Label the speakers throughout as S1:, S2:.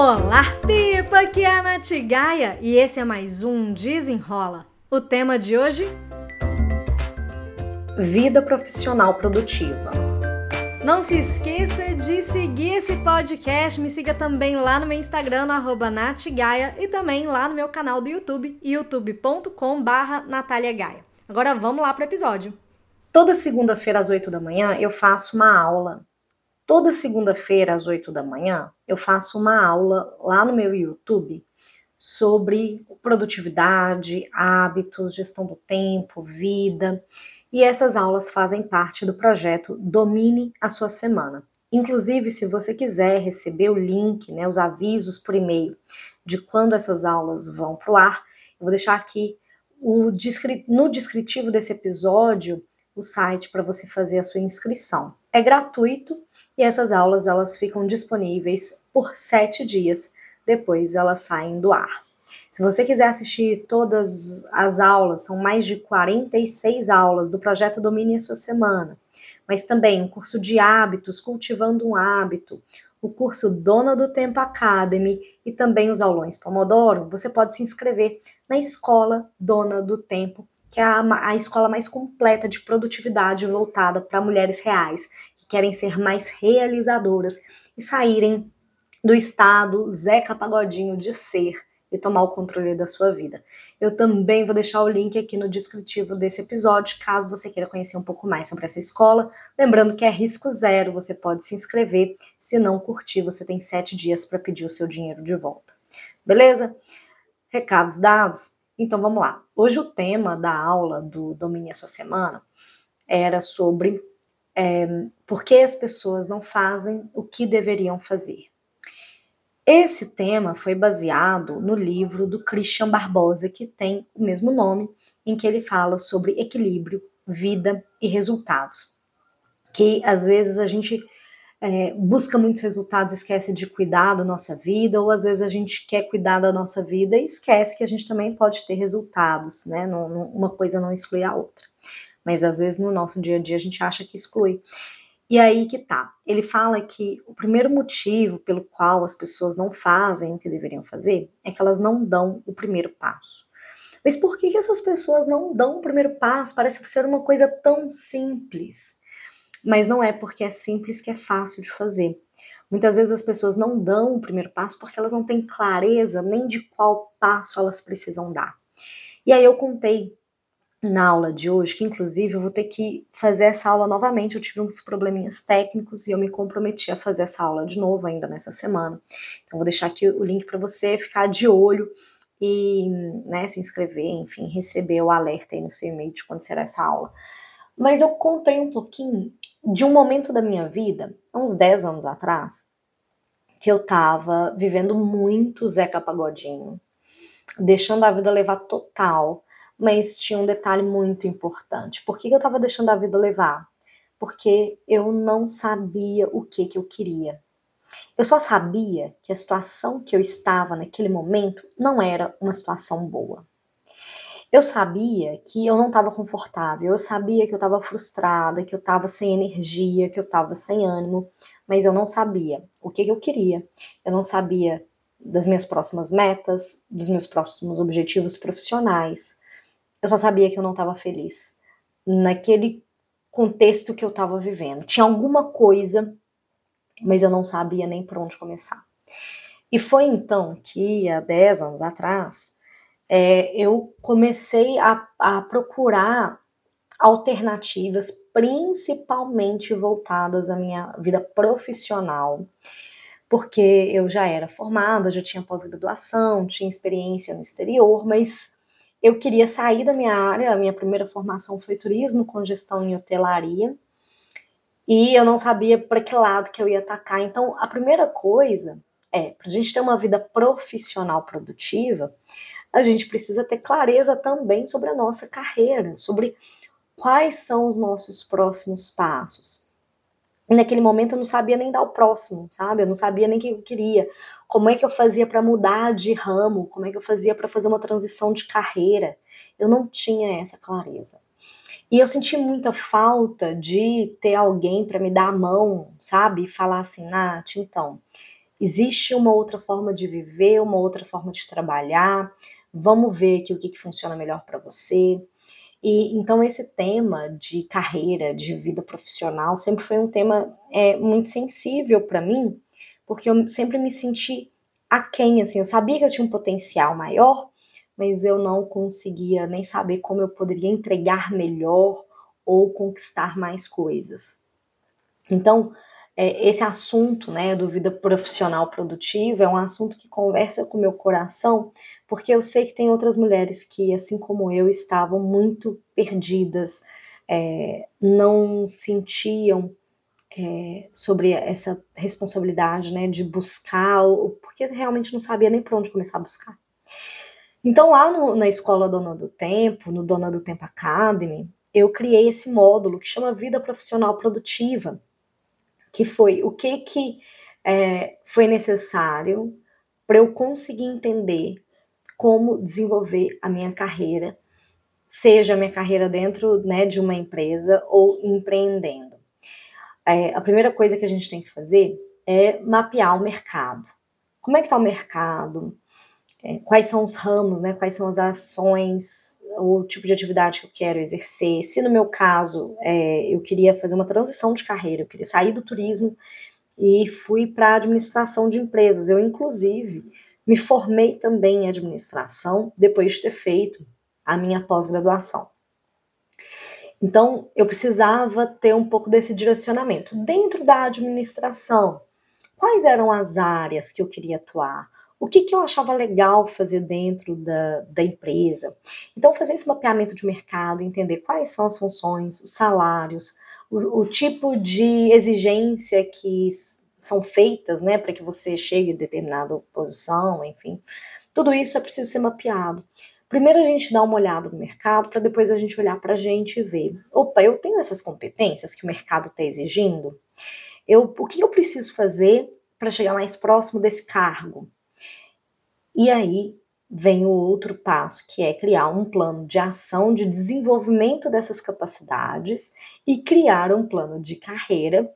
S1: Olá, Pipa! Aqui é a Nath Gaia e esse é mais um Desenrola. O tema de hoje?
S2: Vida profissional produtiva.
S1: Não se esqueça de seguir esse podcast. Me siga também lá no meu Instagram, no natgaia, e também lá no meu canal do YouTube, youtube.com barra Agora vamos lá para o episódio.
S2: Toda segunda-feira às 8 da manhã eu faço uma aula. Toda segunda-feira às 8 da manhã eu faço uma aula lá no meu YouTube sobre produtividade, hábitos, gestão do tempo, vida. E essas aulas fazem parte do projeto Domine a Sua Semana. Inclusive, se você quiser receber o link, né, os avisos por e-mail de quando essas aulas vão para o ar, eu vou deixar aqui o, no descritivo desse episódio o site para você fazer a sua inscrição. É gratuito e essas aulas elas ficam disponíveis por sete dias, depois elas saem do ar. Se você quiser assistir todas as aulas, são mais de 46 aulas do projeto Domine a Sua Semana, mas também um curso de hábitos, cultivando um hábito, o curso Dona do Tempo Academy e também os aulões Pomodoro, você pode se inscrever na Escola Dona do Tempo, que é a, a escola mais completa de produtividade voltada para mulheres reais, que querem ser mais realizadoras e saírem do estado Zeca Pagodinho de ser e tomar o controle da sua vida. Eu também vou deixar o link aqui no descritivo desse episódio, caso você queira conhecer um pouco mais sobre essa escola. Lembrando que é risco zero, você pode se inscrever. Se não curtir, você tem sete dias para pedir o seu dinheiro de volta. Beleza? Recados dados? Então vamos lá. Hoje o tema da aula do Domine a Sua Semana era sobre é, por que as pessoas não fazem o que deveriam fazer. Esse tema foi baseado no livro do Christian Barbosa, que tem o mesmo nome, em que ele fala sobre equilíbrio, vida e resultados. Que às vezes a gente é, busca muitos resultados, esquece de cuidar da nossa vida, ou às vezes a gente quer cuidar da nossa vida e esquece que a gente também pode ter resultados, né? Não, não, uma coisa não exclui a outra. Mas às vezes no nosso dia a dia a gente acha que exclui. E aí que tá. Ele fala que o primeiro motivo pelo qual as pessoas não fazem o que deveriam fazer é que elas não dão o primeiro passo. Mas por que, que essas pessoas não dão o primeiro passo? Parece ser uma coisa tão simples. Mas não é porque é simples que é fácil de fazer. Muitas vezes as pessoas não dão o primeiro passo porque elas não têm clareza nem de qual passo elas precisam dar. E aí eu contei na aula de hoje, que inclusive eu vou ter que fazer essa aula novamente. Eu tive uns probleminhas técnicos e eu me comprometi a fazer essa aula de novo ainda nessa semana. Então vou deixar aqui o link para você ficar de olho e né, se inscrever, enfim, receber o alerta aí no seu e-mail de quando será essa aula. Mas eu contei um pouquinho de um momento da minha vida, uns 10 anos atrás, que eu tava vivendo muito Zeca Pagodinho, deixando a vida levar total mas tinha um detalhe muito importante. Por que eu estava deixando a vida levar? Porque eu não sabia o que, que eu queria. Eu só sabia que a situação que eu estava naquele momento não era uma situação boa. Eu sabia que eu não estava confortável, eu sabia que eu estava frustrada, que eu estava sem energia, que eu estava sem ânimo, mas eu não sabia o que, que eu queria. Eu não sabia das minhas próximas metas, dos meus próximos objetivos profissionais. Eu só sabia que eu não estava feliz naquele contexto que eu estava vivendo. Tinha alguma coisa, mas eu não sabia nem por onde começar. E foi então que, há 10 anos atrás, é, eu comecei a, a procurar alternativas, principalmente voltadas à minha vida profissional, porque eu já era formada, já tinha pós-graduação, tinha experiência no exterior, mas eu queria sair da minha área, a minha primeira formação foi turismo com gestão em hotelaria, e eu não sabia para que lado que eu ia atacar. Então, a primeira coisa é, para a gente ter uma vida profissional produtiva, a gente precisa ter clareza também sobre a nossa carreira, sobre quais são os nossos próximos passos naquele momento eu não sabia nem dar o próximo, sabe? Eu não sabia nem o que eu queria. Como é que eu fazia para mudar de ramo? Como é que eu fazia para fazer uma transição de carreira? Eu não tinha essa clareza. E eu senti muita falta de ter alguém para me dar a mão, sabe? Falar assim, Nath, então, existe uma outra forma de viver, uma outra forma de trabalhar. Vamos ver aqui o que, que funciona melhor para você. E então esse tema de carreira, de vida profissional, sempre foi um tema é, muito sensível para mim, porque eu sempre me senti aquém, assim, eu sabia que eu tinha um potencial maior, mas eu não conseguia nem saber como eu poderia entregar melhor ou conquistar mais coisas. Então, é, esse assunto, né, do vida profissional produtiva, é um assunto que conversa com o meu coração, porque eu sei que tem outras mulheres que, assim como eu, estavam muito perdidas, é, não sentiam é, sobre essa responsabilidade, né, de buscar, porque realmente não sabia nem por onde começar a buscar. Então, lá no, na escola Dona do Tempo, no Dona do Tempo Academy, eu criei esse módulo que chama Vida Profissional Produtiva, que foi o que que é, foi necessário para eu conseguir entender como desenvolver a minha carreira, seja a minha carreira dentro né, de uma empresa ou empreendendo. É, a primeira coisa que a gente tem que fazer é mapear o mercado. Como é que está o mercado? É, quais são os ramos, né? Quais são as ações o tipo de atividade que eu quero exercer. Se no meu caso é, eu queria fazer uma transição de carreira, eu queria sair do turismo e fui para a administração de empresas. Eu, inclusive, me formei também em administração depois de ter feito a minha pós-graduação. Então, eu precisava ter um pouco desse direcionamento. Dentro da administração, quais eram as áreas que eu queria atuar? o que, que eu achava legal fazer dentro da, da empresa. Então, fazer esse mapeamento de mercado, entender quais são as funções, os salários, o, o tipo de exigência que são feitas né, para que você chegue a determinada posição, enfim. Tudo isso é preciso ser mapeado. Primeiro a gente dá uma olhada no mercado, para depois a gente olhar para a gente e ver: opa, eu tenho essas competências que o mercado está exigindo? Eu, o que eu preciso fazer para chegar mais próximo desse cargo? E aí vem o outro passo, que é criar um plano de ação de desenvolvimento dessas capacidades e criar um plano de carreira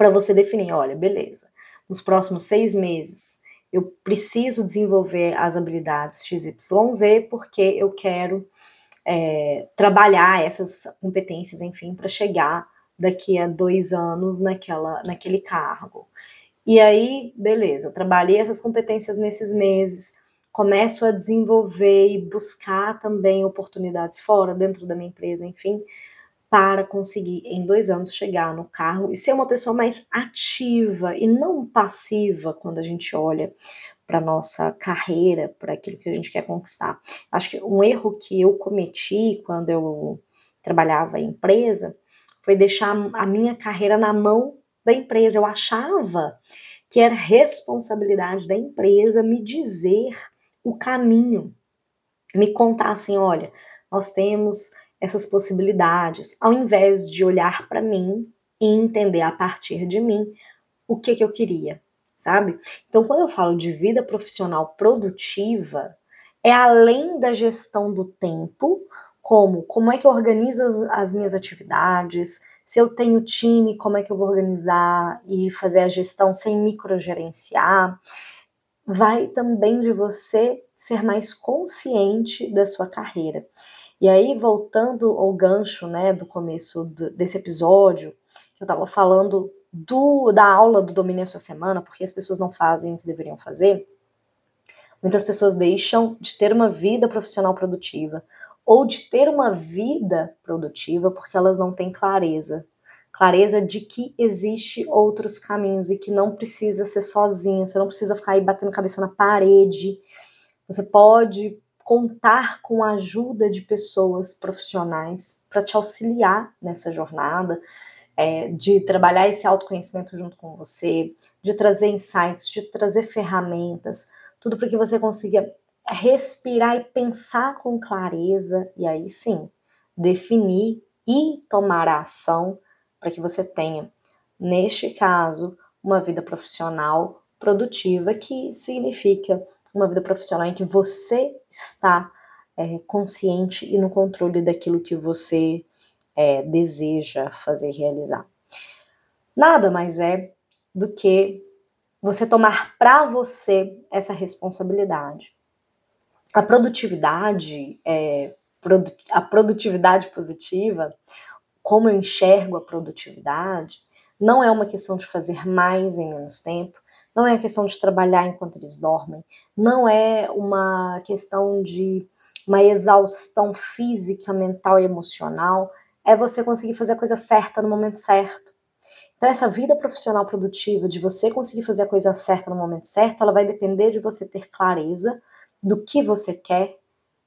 S2: para você definir, olha, beleza, nos próximos seis meses eu preciso desenvolver as habilidades XYZ porque eu quero é, trabalhar essas competências, enfim, para chegar daqui a dois anos naquela, naquele cargo. E aí, beleza, trabalhei essas competências nesses meses, começo a desenvolver e buscar também oportunidades fora, dentro da minha empresa, enfim, para conseguir em dois anos chegar no carro e ser uma pessoa mais ativa e não passiva quando a gente olha para nossa carreira, para aquilo que a gente quer conquistar. Acho que um erro que eu cometi quando eu trabalhava em empresa foi deixar a minha carreira na mão da empresa. Eu achava que era responsabilidade da empresa me dizer o caminho, me contar assim: olha, nós temos essas possibilidades, ao invés de olhar para mim e entender a partir de mim o que, que eu queria, sabe? Então, quando eu falo de vida profissional produtiva, é além da gestão do tempo, como como é que eu organizo as, as minhas atividades, se eu tenho time, como é que eu vou organizar e fazer a gestão sem microgerenciar. Vai também de você ser mais consciente da sua carreira. E aí, voltando ao gancho né, do começo do, desse episódio, que eu estava falando do, da aula do Domínio a Sua Semana, porque as pessoas não fazem o que deveriam fazer, muitas pessoas deixam de ter uma vida profissional produtiva ou de ter uma vida produtiva porque elas não têm clareza. Clareza de que existe outros caminhos e que não precisa ser sozinha, você não precisa ficar aí batendo cabeça na parede. Você pode contar com a ajuda de pessoas profissionais para te auxiliar nessa jornada, é, de trabalhar esse autoconhecimento junto com você, de trazer insights, de trazer ferramentas, tudo para que você consiga respirar e pensar com clareza, e aí sim, definir e tomar a ação para que você tenha, neste caso, uma vida profissional produtiva, que significa uma vida profissional em que você está é, consciente e no controle daquilo que você é, deseja fazer realizar. Nada mais é do que você tomar para você essa responsabilidade. A produtividade, é, a produtividade positiva, como eu enxergo a produtividade, não é uma questão de fazer mais em menos tempo, não é uma questão de trabalhar enquanto eles dormem, não é uma questão de uma exaustão física, mental e emocional, é você conseguir fazer a coisa certa no momento certo. Então, essa vida profissional produtiva, de você conseguir fazer a coisa certa no momento certo, ela vai depender de você ter clareza do que você quer,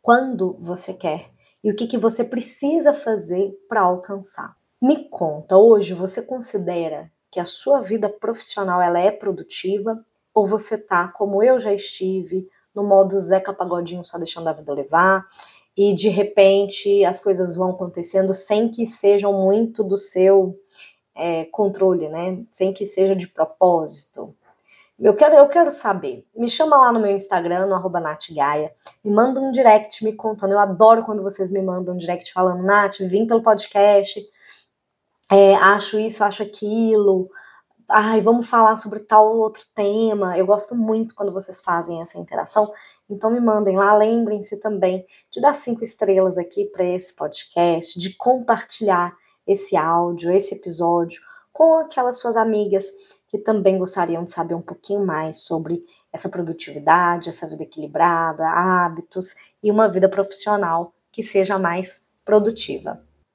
S2: quando você quer e o que, que você precisa fazer para alcançar. Me conta, hoje você considera que a sua vida profissional ela é produtiva ou você tá, como eu já estive, no modo Zeca Pagodinho só deixando a vida levar e de repente as coisas vão acontecendo sem que sejam muito do seu é, controle, né? Sem que seja de propósito. Eu quero, eu quero saber. Me chama lá no meu Instagram, no arroba natgaia. Me manda um direct me contando. Eu adoro quando vocês me mandam um direct falando, Nath, vim pelo podcast, é, acho isso, acho aquilo. Ai, vamos falar sobre tal outro tema. Eu gosto muito quando vocês fazem essa interação. Então me mandem lá. Lembrem-se também de dar cinco estrelas aqui para esse podcast, de compartilhar esse áudio, esse episódio com aquelas suas amigas que também gostariam de saber um pouquinho mais sobre essa produtividade, essa vida equilibrada, hábitos e uma vida profissional que seja mais produtiva.